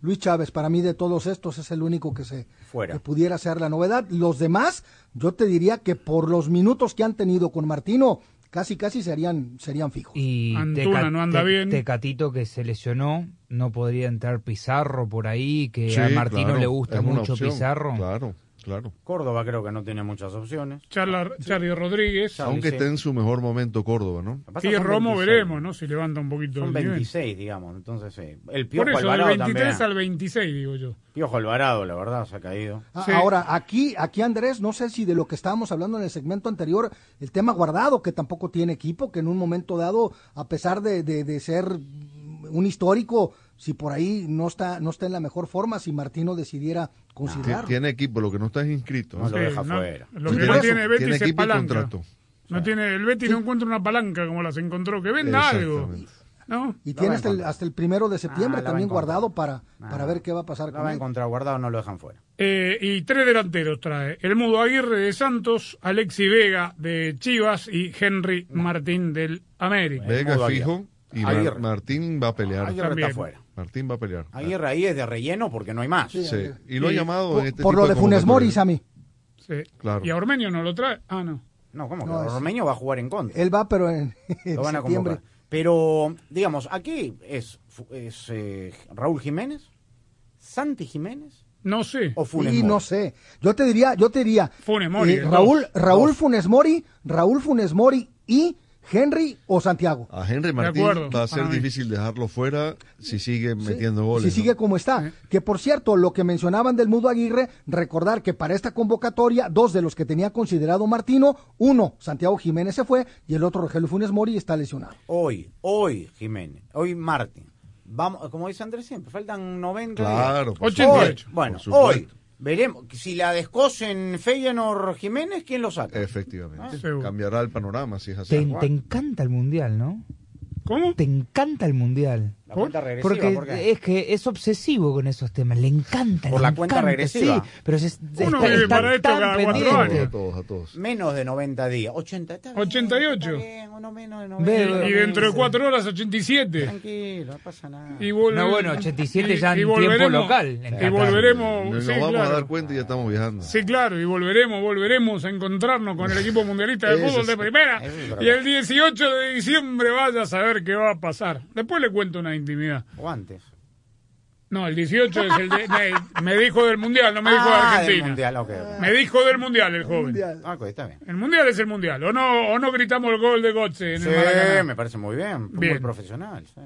Luis Chávez, para mí de todos estos es el único que se Fuera. que pudiera ser la novedad. Los demás, yo te diría que por los minutos que han tenido con Martino, casi casi serían serían fijos. Y Antuna Teca- no anda Te- bien. Tecatito que se lesionó, no podría entrar Pizarro por ahí, que Sí, a Martino claro, le gusta mucho opción, Pizarro. Claro, claro. Córdoba creo que no tiene muchas opciones. Charla- Charlie Rodríguez. Aunque sí. esté en su mejor momento Córdoba, ¿no? Sí, son Romo 26. veremos, ¿no? Si levanta un poquito Son el nivel. 26, digamos. Entonces, sí. El Por Piojo eso, del Alvarado 23 también. al 26, digo yo. Piojo Alvarado, la verdad, se ha caído. Ah, Sí. Ahora, aquí, aquí Andrés, no sé si de lo que estábamos hablando en el segmento anterior, el tema guardado, que tampoco tiene equipo, que en un momento dado, a pesar de, de- de ser un histórico, si por ahí no está, no está en la mejor forma, si Martino decidiera considerarlo. Tiene equipo, lo que no está es inscrito. No lo deja no, fuera. Lo que no tiene Betis Tiene es palanca. No tiene, el Betis no encuentra una palanca como las encontró. Que venda algo. ¿No? Y Lo tiene hasta el, encontrar. hasta el primero de septiembre Ah, a también guardado para, Ah. para ver qué va a pasar con va a encontrar guardado, no lo dejan fuera. Eh, y tres delanteros trae. El Mudo Aguirre de Santos, Alexi Vega de Chivas y Henry Martín del América. Vega fijo y Mar-. Martín va a pelear. Aguirre También. está fuera. Martín va a pelear. Aguirre ahí es de relleno porque no hay más. Sí, Y lo ha llamado Por, en este por tipo lo de Funes Mori, convocatorias. Sammy. Sí. Claro. ¿Y a Ormenio no lo trae? Ah, no. No, ¿cómo que? No, Ormeño va a jugar en contra. Él va, pero en, Lo van a septiembre. Pero, digamos, aquí es, eh, Raúl Jiménez, Santi Jiménez No sé. o Funes Y Mori. no sé. Yo te diría, yo te diría. Funes Mori, eh. Raúl, Raúl. Funes Mori, Raúl Funes Mori y Henry o Santiago. A Henry Martín va a ser difícil dejarlo fuera si sigue Sí, metiendo goles. Si ¿no? sigue como está. Que por cierto, lo que mencionaban del Mudo Aguirre, recordar que para esta convocatoria, dos de los que tenía considerado Martino, uno, Santiago Jiménez se fue y el otro, Rogelio Funes Mori, está lesionado. Hoy, hoy Jiménez, hoy Martín. Vamos, como dice Andrés siempre, faltan 90 Claro, días. por 88. Hoy, bueno, Por supuesto. hoy veremos. Si la descosen Feyenoord Jiménez, ¿quién lo saca? Efectivamente. Ah. Cambiará el panorama si es así. Te, te encanta el mundial, ¿no? ¿Cómo? Te encanta el mundial. La cuenta regresiva, Porque ¿por qué? es que es obsesivo con esos temas, le encanta. Por le la cuenta regresiva. Sí, pero se, Uno está, vive está para esto tan cada cuatro años. A todos, a todos. Menos de 90 días. 80, está bien, 88. está bien, uno menos de Ve, 90. ve, Y dentro de cuatro horas, 87. Tranquilo, no pasa nada. Y volve- No, bueno, 87 y- ya en tiempo local, en Y volveremos. Nos sí, vamos claro. a dar cuenta y ya estamos viajando. Sí, claro, y volveremos, volveremos a encontrarnos con el equipo mundialista de fútbol de primera. Y el 18 de diciembre vaya a saber qué va a pasar. Después le cuento una intimidad. O antes. No, el 18 es el de, me, me dijo del mundial, no me dijo de Ah, del Argentina. mundial, ok. Me dijo del mundial el joven. Mundial. Ah, está bien. El mundial es el mundial. O no, o no gritamos el gol de Gotze en Sí, el Maracaná. me parece muy bien. Muy Bien. profesional. sí.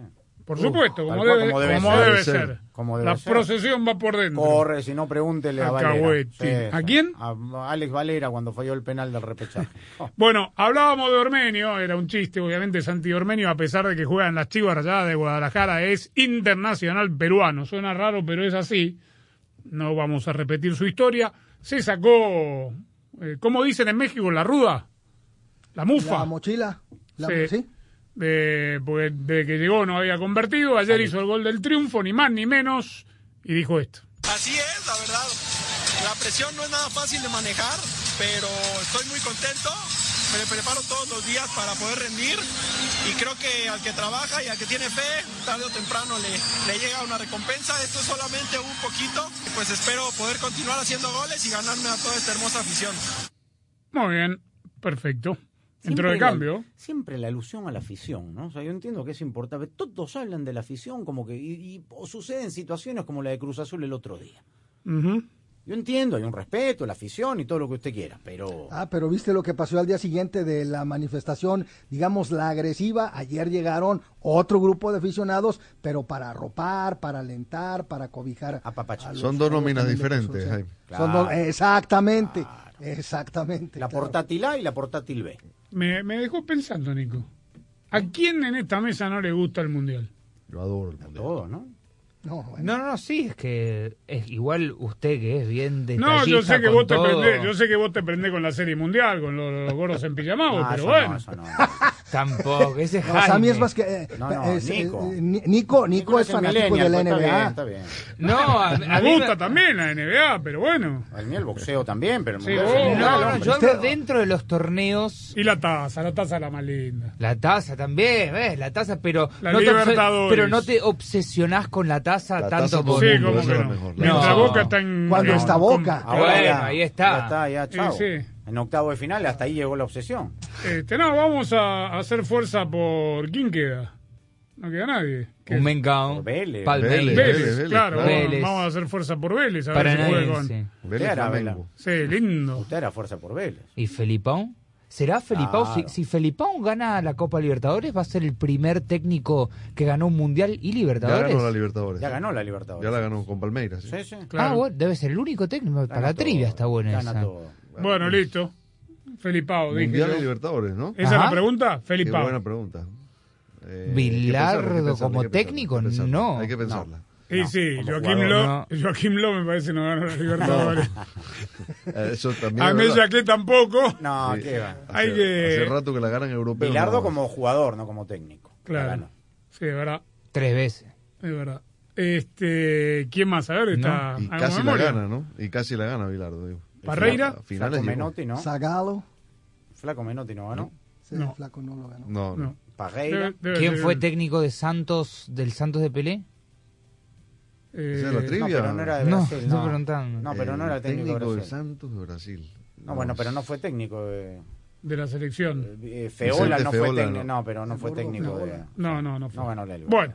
Por supuesto, como debe, como debe como ser. debe ser. ser. Como debe La ser. procesión va por dentro. Corre, si no, pregúntele a, A Valera. Sí, ¿A quién? A Alex Valera cuando falló el penal del repechaje. Oh, Bueno, hablábamos de Ormenio, era un chiste, obviamente Santi Ormenio, a pesar de que juega en las Chivas Rayadas de Guadalajara, es internacional peruano. Suena raro, pero es así. No vamos a repetir su historia. Se sacó, eh, ¿cómo dicen en México? La ruda, la mufa. La mochila. La, Sí. ¿sí? De, porque desde que llegó no había convertido. Ayer hizo el gol del triunfo, ni más ni menos, y dijo esto. Así es, la verdad. La presión no es nada fácil de manejar, pero estoy muy contento. Me preparo todos los días para poder rendir y creo que al que trabaja y al que tiene fe, tarde o temprano le, le llega una recompensa. Esto es solamente un poquito, pues espero poder continuar haciendo goles y ganarme a toda esta hermosa afición. Muy bien, perfecto. Siempre de la- cambio. siempre la alusión a la afición, ¿no? O sea, yo entiendo que es importante. Todos hablan de la afición como que... Y, y- o suceden situaciones como la de Cruz Azul el otro día. Yo entiendo, hay un respeto, la afición y todo lo que usted quiera, pero... Ah, pero viste lo que pasó al día siguiente de la manifestación, digamos, la agresiva. Ayer llegaron otro grupo de aficionados, pero para arropar, para alentar, para cobijar. a Son dos nóminas diferentes. Son dos- exactamente, exactamente. La claro. portátil A y la portátil B. Me, me dejó pensando, Nico. ¿A quién en esta mesa no le gusta el mundial? Yo adoro el mundial. Todo, ¿no? No, No, no, no, sí, es que es igual usted que es bien detallista No, yo sé que vos te prendés, yo sé que vos te prendés con la serie mundial, con los, los gordos en pijamados, Ah, pero eso bueno. no, eso no. Tampoco, ese es No, Jaime. Sammy es más que. eh, No, no, es, Nico. eh, Ni- Nico, Nico es el fanático de millennial, la pues, NBA. Está bien, está No, a, a Me mí gusta me- también la NBA, pero bueno. bien. El mío el boxeo también, pero Sí, es mundial, No, yo hablo dentro de los torneos. Y la taza, la taza es la más linda. La taza también, ¿ves? La taza, pero La no, te, pero no te obsesionás con la taza La tanto taza como... Sí, como que es no. mejor. Mientras No. Boca está en... Cuando está con- Boca. Ah, bueno, ahí está. Ya está, ya, Sí, chao. sí. En octavo de final, hasta ahí llegó la obsesión. Este, no, vamos a, hacer fuerza por... ¿Quién queda? No queda nadie. ¿Qué? Un Mengao, Vélez. Palmeiras, Vélez, Vélez, Vélez, Vélez, claro. Vélez. Vamos a hacer fuerza por Vélez, a ver si juega con... Paranaense. Vélez Era, Flamengo. Sí, lindo. Usted era fuerza por Vélez. ¿Y Felipao? ¿Será Felipao? Claro. Si, si Felipao gana la Copa Libertadores, va a ser el primer técnico que ganó un Mundial y Ya Libertadores. ganó la Libertadores. Ya ganó la Libertadores. Ya la ganó con Palmeiras. ¿sí? Sí, sí. Claro. Ah, bueno, debe ser el único técnico. Para la trivia está buena Gana esa. todo. Bueno, listo. Felipao, dije Mundial yo. y Libertadores, ¿no? ¿Esa es la pregunta? Qué Felipao. buena pregunta. Eh, Bilardo como técnico, hay que pensarla. no. Hay que pensarla. Y No, sí, jugador, Lo, Joaquín Lo me parece no ganó la Libertadores. Eh, Eso también A es mí verdad. Jacquet tampoco. No, Sí. qué va. Hay Hace- que- Hace rato que la ganan europeos. Bilardo más. como jugador, no como técnico. La Claro. Sí, de verdad. Tres veces. Es verdad. Este, ¿quién más? A ver, está. Y ¿hago casi la gana, ¿no? Y casi la gana Bilardo. digo. Parreira. Finales. Menotti, ¿no? Zagalo. Flaco Menotti no ganó. Sí, No. Flaco no lo ganó. No, no. No. Parreira. Debe- debe ¿Quién ser- fue técnico de Santos, del Santos de Pelé? eh, Esa es la No, trivia. pero no era de No, Brasil. No, preguntando. No, pero no era técnico, de de Brasil. Santos de Brasil. No, bueno, pero no fue técnico de... de la selección. Eh, Feola Vicente no fue Feola, técnico, no. no, pero no fue técnico de... No, no, no fue. No ganó la. Bueno,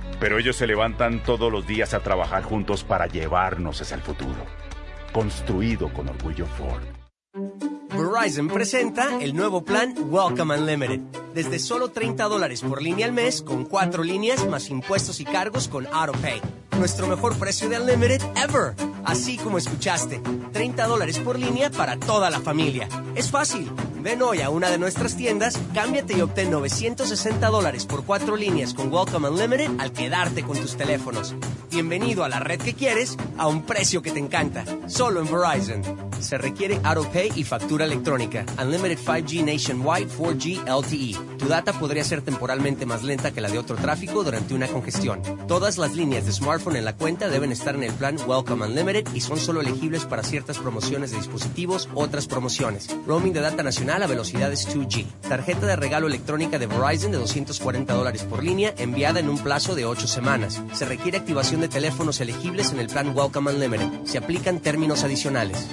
pero ellos se levantan todos los días a trabajar juntos para llevarnos hacia el futuro. Construido con orgullo Ford. Verizon presenta el nuevo plan Welcome Unlimited. Desde solo 30 dólares por línea al mes, con cuatro líneas más impuestos y cargos con AutoPay. Nuestro mejor precio de Unlimited ever. Así como escuchaste, 30 dólares por línea para toda la familia. Es fácil. Ven hoy a una de nuestras tiendas, cámbiate y obtén 960 dólares por cuatro líneas con Welcome Unlimited al quedarte con tus teléfonos. Bienvenido a la red que quieres a un precio que te encanta. Solo en Verizon. Se requiere AutoPay y factura electrónica. Unlimited 5G Nationwide 4G LTE. Tu data podría ser temporalmente más lenta que la de otro tráfico durante una congestión. Todas las líneas de smartphone en la cuenta deben estar en el plan Welcome Unlimited y son solo elegibles para ciertas promociones de dispositivos, otras promociones. Roaming de data nacional a velocidades 2G. Tarjeta de regalo electrónica de Verizon de 240 dólares por línea enviada en un plazo de 8 semanas. Se requiere activación de teléfonos elegibles en el plan Welcome Unlimited. Se aplican términos adicionales.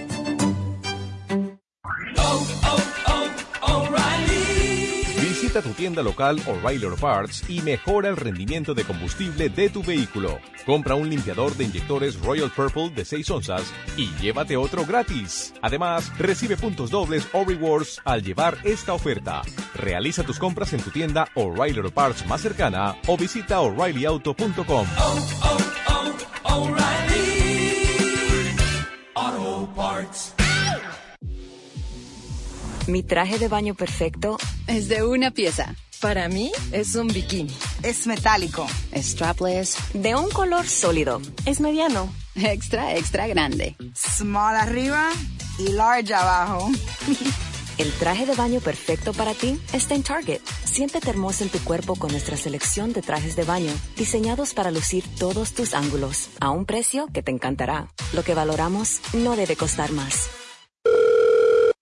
Tu tienda local O'Reilly Auto Parts y mejora el rendimiento de combustible de tu vehículo. Compra un limpiador de inyectores Royal Purple de 6 onzas y llévate otro gratis. Además, recibe puntos dobles o rewards al llevar esta oferta. Realiza tus compras en tu tienda O'Reilly Auto Parts más cercana o visita o'ReillyAuto.com. Auto Mi traje de baño perfecto Es de una pieza. Para mí es un bikini. es metálico, Strapless. de un color sólido. Es mediano. Extra, extra grande. Small arriba y large abajo. El traje de baño perfecto para ti está en Target. Siéntete hermosa en tu cuerpo con nuestra selección de trajes de baño, diseñados para lucir todos tus ángulos, a un precio que te encantará. Lo que valoramos no debe costar más.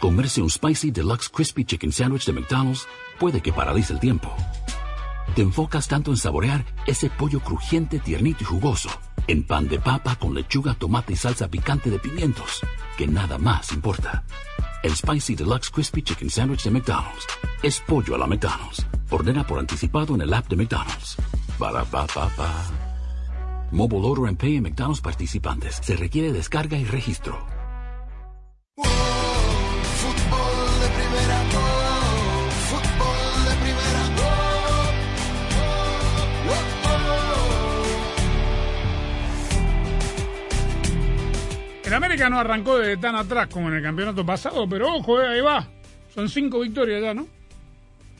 Comerse un Spicy Deluxe Crispy Chicken Sandwich de McDonald's puede que paralice el tiempo. Te enfocas tanto en saborear ese pollo crujiente, tiernito y jugoso, en pan de papa con lechuga, tomate y salsa picante de pimientos, que nada más importa. El Spicy Deluxe Crispy Chicken Sandwich de McDonald's es pollo a la McDonald's. Ordena por anticipado en el app de McDonald's. Para pa pa pa. Mobile Order and Pay en McDonald's participantes. Se requiere descarga y registro. El América no arrancó de tan atrás como en el campeonato pasado, pero ojo, eh, ahí va. Son cinco victorias ya, ¿no?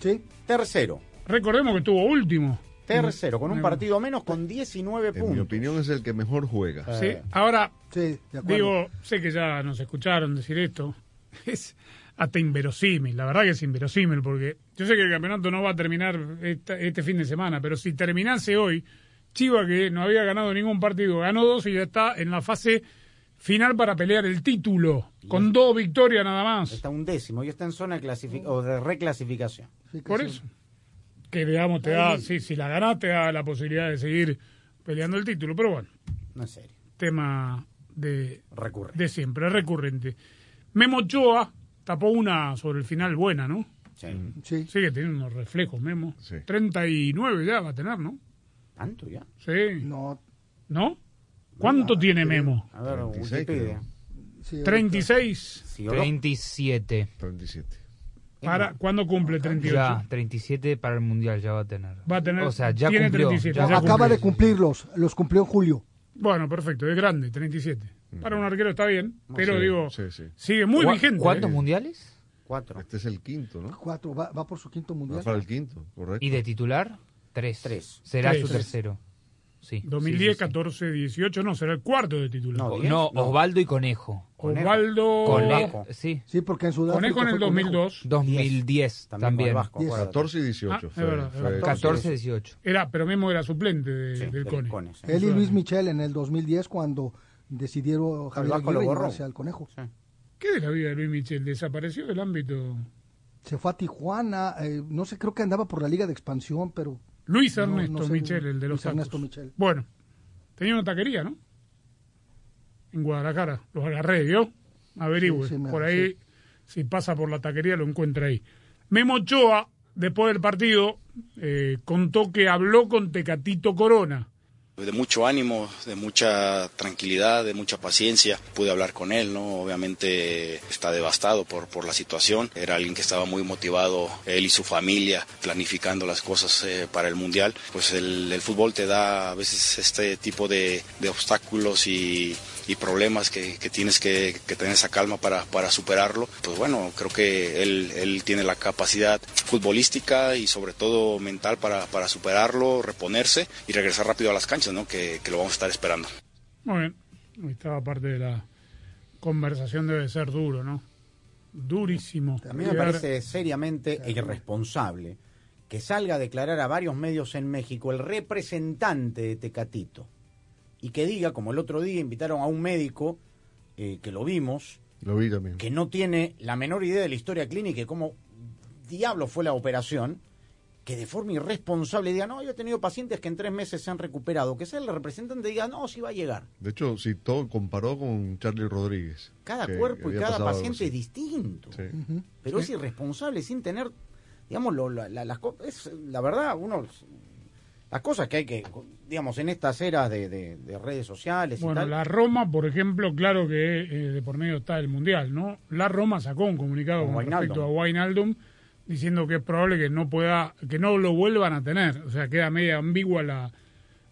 Sí. Tercero. Recordemos que estuvo último. Tercero, con un partido menos, con 19 En mi puntos. opinión es el que mejor juega. Sí, ahora, Sí, acuerdo. digo, sé que ya nos escucharon decir esto. Es hasta inverosímil, la verdad que es inverosímil, porque yo sé que el campeonato no va a terminar esta- este fin de semana, pero si terminase hoy, Chiva, que no había ganado ningún partido, ganó dos y ya está en la fase final para pelear el título, con dos victorias nada más. Está un décimo y está en zona de, o de reclasificación. Por eso. Que digamos, te da, sí, si la ganás, te da la posibilidad de seguir peleando el título, pero bueno. No es serio. Tema de, Recurrente. de siempre, recurrente. Memo Ochoa tapó una sobre el final buena, ¿no? Sí. Sí. Sigue teniendo unos reflejos, Memo. Sí. 39 ya va a tener, ¿no? ¿Tanto ya? Sí. No, ¿No? ¿Cuánto tiene Memo? A ver, 36 Wikipedia. sí, ahorita. 36. Sí, Oro- 37. 37. Para, ¿Cuándo cumple 38? Ya, 37 para el Mundial ya va a tener. Va a tener- O sea, ya tiene cumplió. 37, ya ya Acaba cumplió. de cumplirlos, los cumplió en julio. Bueno, perfecto, es grande, 37. Para un arquero está bien, pero Sí, digo, sí, sí. sigue muy ¿Cu- vigente. ¿Cuántos ¿eh? mundiales? Cuatro. Este es el quinto, ¿no? Cuatro, va, va por su quinto Va mundial. para el quinto, correcto. ¿Y de titular? Tres. Tres. Será Tres. su tercero. Sí. 2010, sí, sí, sí. 14, 18, no, será el cuarto de titular. No, No, no. Osvaldo y Conejo. Conejo. Osvaldo. Conejo. Sí. Sí, porque en Sudáfrica Conejo en el fue Conejo. 2002. 2010 También, también. con el Vasco, Diez. acuérdate. 14 y 18. Ah, fue- verdad, fue- verdad. 14, 18. Era, pero Memo era suplente de- Sí, del Cone. Cone, sí. Él y Luis Michel en el 2010 cuando decidieron Javier Aguirre llevarse al Conejo. Sí. ¿Qué de la vida de Luis Michel? ¿Desapareció del ámbito? Se fue a Tijuana, eh, no sé, creo que andaba por la Liga de Expansión, pero... Luis Ernesto no sé, Michel, el de los Luis Ernesto tacos. Michel. Bueno, tenía una taquería, ¿no? En Guadalajara. Los agarré, ¿vio? Averigüe. Sí, sí, me- por ahí, si pasa por la taquería, lo encuentra ahí. Memo Ochoa, después del partido, eh, contó que habló con Tecatito Corona. De mucho ánimo, de mucha tranquilidad, de mucha paciencia. Pude hablar con él, ¿no? Obviamente está devastado por, por la situación. Era alguien que estaba muy motivado, él y su familia, planificando las cosas eh, para el Mundial. Pues el, fútbol te da a veces este tipo de, de obstáculos y, y problemas que, que tienes que, que tener esa calma para, para superarlo. Pues bueno, creo que él, él tiene la capacidad futbolística y sobre todo mental para, para superarlo, reponerse y regresar rápido a las canchas, ¿no? Que, que lo vamos a estar esperando. Muy bien. Ahí estaba parte de la conversación, debe ser duro, ¿no? Durísimo. A mí me parece seriamente irresponsable que salga a declarar a varios medios en México el representante de Tecatito y que diga, como el otro día invitaron a un médico, eh, que lo vimos, Lo vi también. que no tiene la menor idea de la historia clínica y cómo diablo fue la operación, que de forma irresponsable diga, no, yo he tenido pacientes que en tres meses se han recuperado, que sea el representante diga, no, sí va a llegar. De hecho, citó, comparó con Charlie Rodríguez. Cada cuerpo y cada paciente es distinto. Sí. Pero es irresponsable sin tener, digamos, lo- la, la- las es la verdad, uno las cosas que hay que, digamos, en estas eras de, de- de redes sociales y Bueno, tal. la Roma, por ejemplo, claro que eh, de por medio está el Mundial, ¿no? La Roma sacó un comunicado Con con respecto a Wijnaldum. Diciendo que es probable que no pueda, que no lo vuelvan a tener. O sea, queda media ambigua la,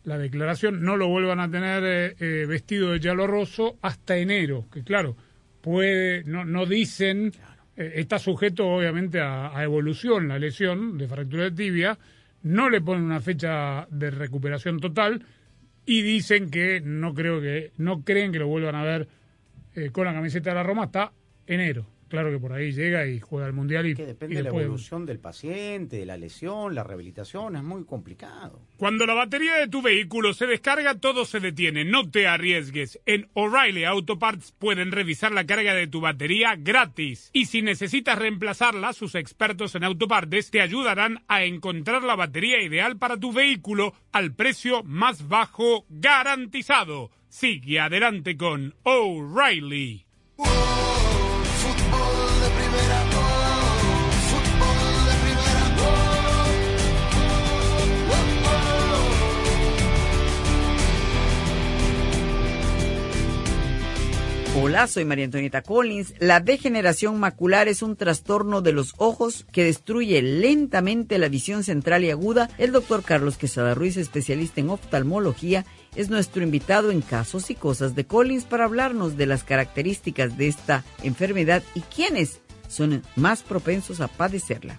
la declaración. No lo vuelvan a tener eh, eh, vestido de giallo rosso hasta enero. Que claro, puede, no, no dicen, eh, está sujeto obviamente a, a evolución la lesión de fractura de tibia. No le ponen una fecha de recuperación total y dicen que no creo que no creen que lo vuelvan a ver eh, con la camiseta de la Roma hasta enero. Claro que por ahí llega y juega el mundial y, que depende y de la evolución del paciente, de la lesión, la rehabilitación, es muy complicado. Cuando la batería de tu vehículo se descarga, todo se detiene. No te arriesgues. En O'Reilly Auto Parts pueden revisar la carga de tu batería gratis. Y si necesitas reemplazarla, sus expertos en autopartes te ayudarán a encontrar la batería ideal para tu vehículo al precio más bajo garantizado. Sigue adelante con O'Reilly. Hola, soy María Antonieta Collins. La degeneración macular es un trastorno de los ojos que destruye lentamente la visión central y aguda. El doctor Carlos Quesada Ruiz, especialista en oftalmología, es nuestro invitado en Casos y Cosas de Collins para hablarnos de las características de esta enfermedad y quiénes son más propensos a padecerla.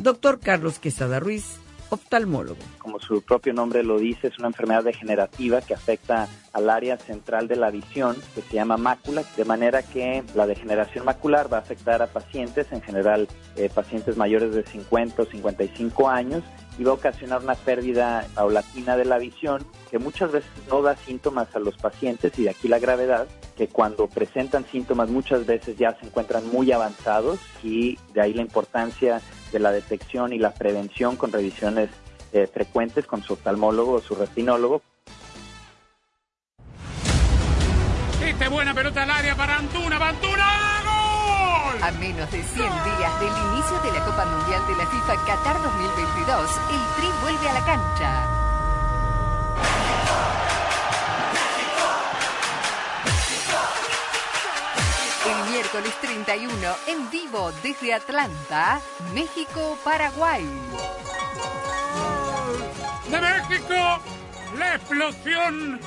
Doctor Carlos Quesada Ruiz, oftalmólogo. Como su propio nombre lo dice, es una enfermedad degenerativa que afecta al área central de la visión, que se llama mácula, de manera que la degeneración macular va a afectar a pacientes, en general eh, pacientes mayores de 50 o 55 años, y va a ocasionar una pérdida paulatina de la visión que muchas veces no da síntomas a los pacientes, y de aquí la gravedad, que cuando presentan síntomas muchas veces ya se encuentran muy avanzados, y de ahí la importancia de la detección y la prevención con revisiones eh, frecuentes con su oftalmólogo o su retinólogo. Esta es buena pelota al área para Antuna, Antuna, ¡gol! A menos de 100 días del inicio de la Copa Mundial de la FIFA Qatar 2022, el Tri vuelve a la cancha. Miércoles 31, en vivo desde Atlanta, México-Paraguay. ¡De México! ¡La explosión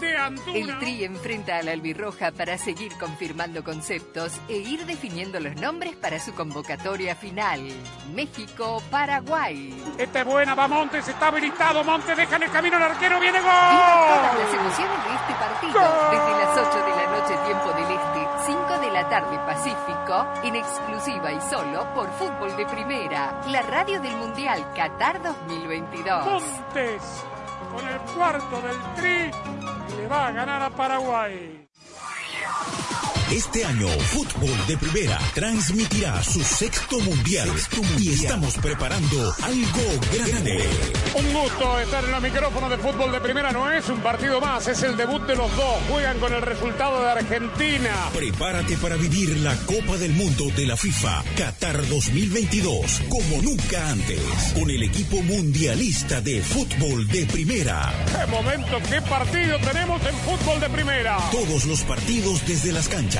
de Antuna! El Tri enfrenta a la albirroja para seguir confirmando conceptos e ir definiendo los nombres para su convocatoria final. México-Paraguay. Esta es buena, va Montes, está habilitado. Montes deja en el camino el arquero, viene gol. Vivan todas las emociones de este partido desde las 8 de la noche, tiempo del Este, 5 de la tarde Pacífico, en exclusiva y solo por Fútbol de Primera, la radio del Mundial Qatar 2022. Montes con el cuarto del Tri le va a ganar a Paraguay. Este año, Fútbol de Primera transmitirá su sexto mundial, y estamos preparando algo grande. Un gusto estar en los micrófonos de fútbol de primera. No es un partido más, es el debut de los dos. Juegan con el resultado de Argentina. Prepárate para vivir la Copa del Mundo de la FIFA Qatar 2022 como nunca antes, con el equipo mundialista de fútbol de primera. ¡Qué momento, qué partido tenemos en fútbol de primera! Todos los partidos desde las canchas,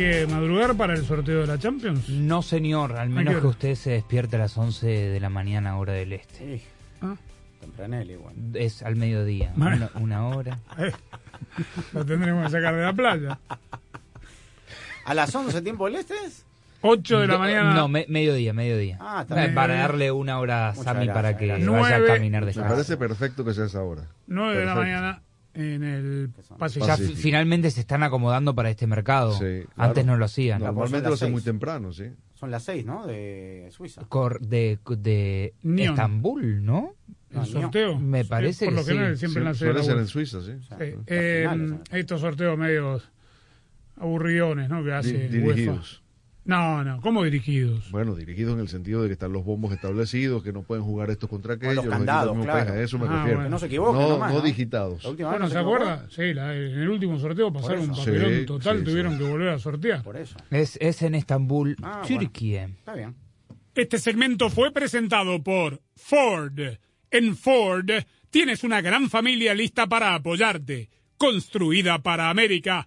Que madrugar para el sorteo de la Champions? No, señor, al menos que usted se despierte a las 11 de la mañana, hora del este. Sí. Ah. Tempranel igual. Es al mediodía, una, una hora. Eh, Lo tendremos que sacar de la playa. ¿A las 11 tiempo del este es? 8 de la No, mañana. No, me- mediodía, mediodía. Ah, está Eh, bien. Para darle una hora a Muchas Sammy gracias, para que gracias. vaya a Nueve. caminar Me parece perfecto que sea esa hora. 9 de la Perfecto. mañana en el pasillo. Ya Pacífico. fi- finalmente se están acomodando para este mercado. Sí, Antes claro. no lo hacían. Normalmente lo hacen seis. muy temprano, sí. Son las 6, ¿no? De Suiza. Cor- de de. Estambul, ¿no? El sorteo. Me Sí, parece por lo que general sí. siempre Sí, nace suele ser en Suiza, sí. Sí, eh, finales, ¿no? estos sorteos medios aburridones, ¿no? Que hace dirigidos. No, no, ¿cómo dirigidos? Bueno, dirigidos en el sentido de que están los bombos establecidos, que no pueden jugar estos contra aquellos. los equipos candados, no claro. a eso me Ah, refiero. bueno. Que no se equivoquen No, nomás, no ¿no? digitados. Bueno, no ¿se acuerda? Sí, la- en el último sorteo pasaron un papelón Sí, total, sí, tuvieron sí. que volver a sortear. Por eso. Es, es en Estambul, Ah, Turquía. Está bien. Este segmento fue presentado por Ford. En Ford Tienes una gran familia lista para apoyarte. Construida para América.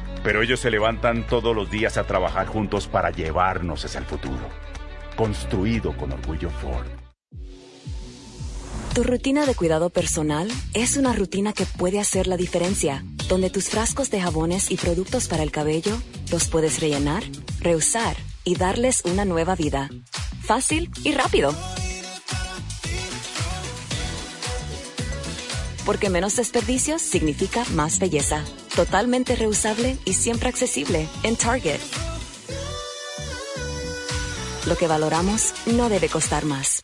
pero ellos se levantan todos los días a trabajar juntos para llevarnos hacia el futuro. Construido con orgullo Ford. Tu rutina de cuidado personal es una rutina que puede hacer la diferencia, donde tus frascos de jabones y productos para el cabello los puedes rellenar, reusar y darles una nueva vida. Fácil y rápido. Porque menos desperdicios significa más belleza. Totalmente reusable y siempre accesible en Target. Lo que valoramos no debe costar más.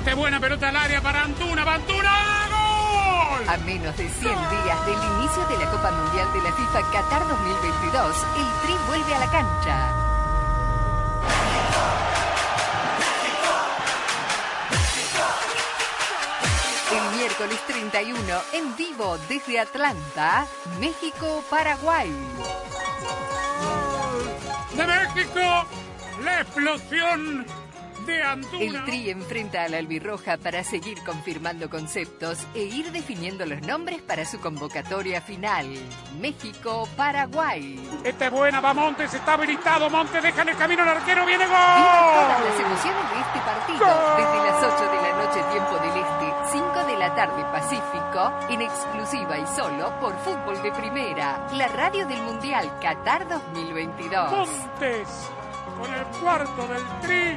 Esta es buena pelota al área para Antuna. ¡Antuna! ¡Gol! A menos de 100 días del inicio de la Copa Mundial de la FIFA Qatar 2022, el Tri vuelve a la cancha. El miércoles 31, en vivo desde Atlanta, México-Paraguay. ¡De México! ¡La explosión de Antuna! El Tri enfrenta a la albirroja para seguir confirmando conceptos e ir definiendo los nombres para su convocatoria final. México-Paraguay. Esta es buena, va Montes, está habilitado. Montes deja en el camino al arquero, viene gol. Todas las emociones de este partido desde las 8 de la noche, tiempo del Este, 5 de la tarde, Pacífico, en exclusiva y solo por Fútbol de Primera, la radio del Mundial Qatar 2022. Montes, con el cuarto del Tri,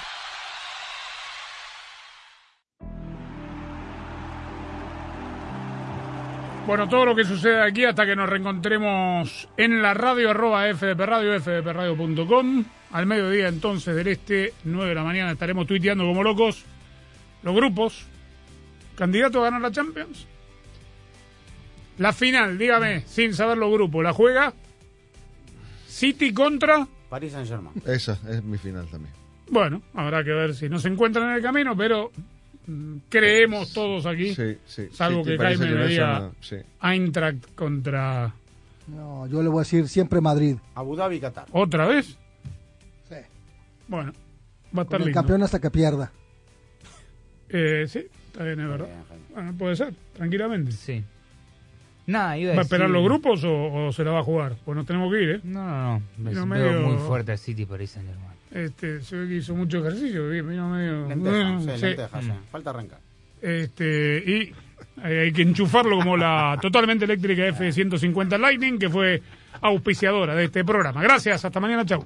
Bueno, todo lo que sucede aquí hasta que nos reencontremos en la radio arroba FDP Radio, fdpradio.com. Al mediodía entonces del este, 9 de la mañana, estaremos tuiteando como locos los grupos. ¿Candidato a ganar la Champions? La final, dígame, sin saber los grupos, ¿la juega? City contra... Paris Saint Germain. Esa es mi final también. Bueno, habrá que ver si no se encuentran en el camino, pero creemos todos aquí, Sí, sí. salvo que Jaime que me diga una-. Eintracht contra... No, yo le voy a decir siempre Madrid. Abu Dhabi, Qatar. ¿Otra vez? Sí. Bueno, va a estar Con el lindo. campeón hasta que pierda. Eh, sí, está bien, es verdad. Bueno, puede ser, tranquilamente. Sí. Nada, iba a ¿Va a decir- esperar los grupos o, o se la va a jugar? Pues nos tenemos que ir, ¿eh? No, no, no. Me veo medio- muy fuerte al City por Saint Germain. Este, se ve que hizo mucho ejercicio, vino medio... Sí, sí. lentejas, sí. Falta arrancar. Este, y hay, hay que enchufarlo como la totalmente eléctrica F-150 Lightning, que fue auspiciadora de este programa. Gracias, hasta mañana, chau.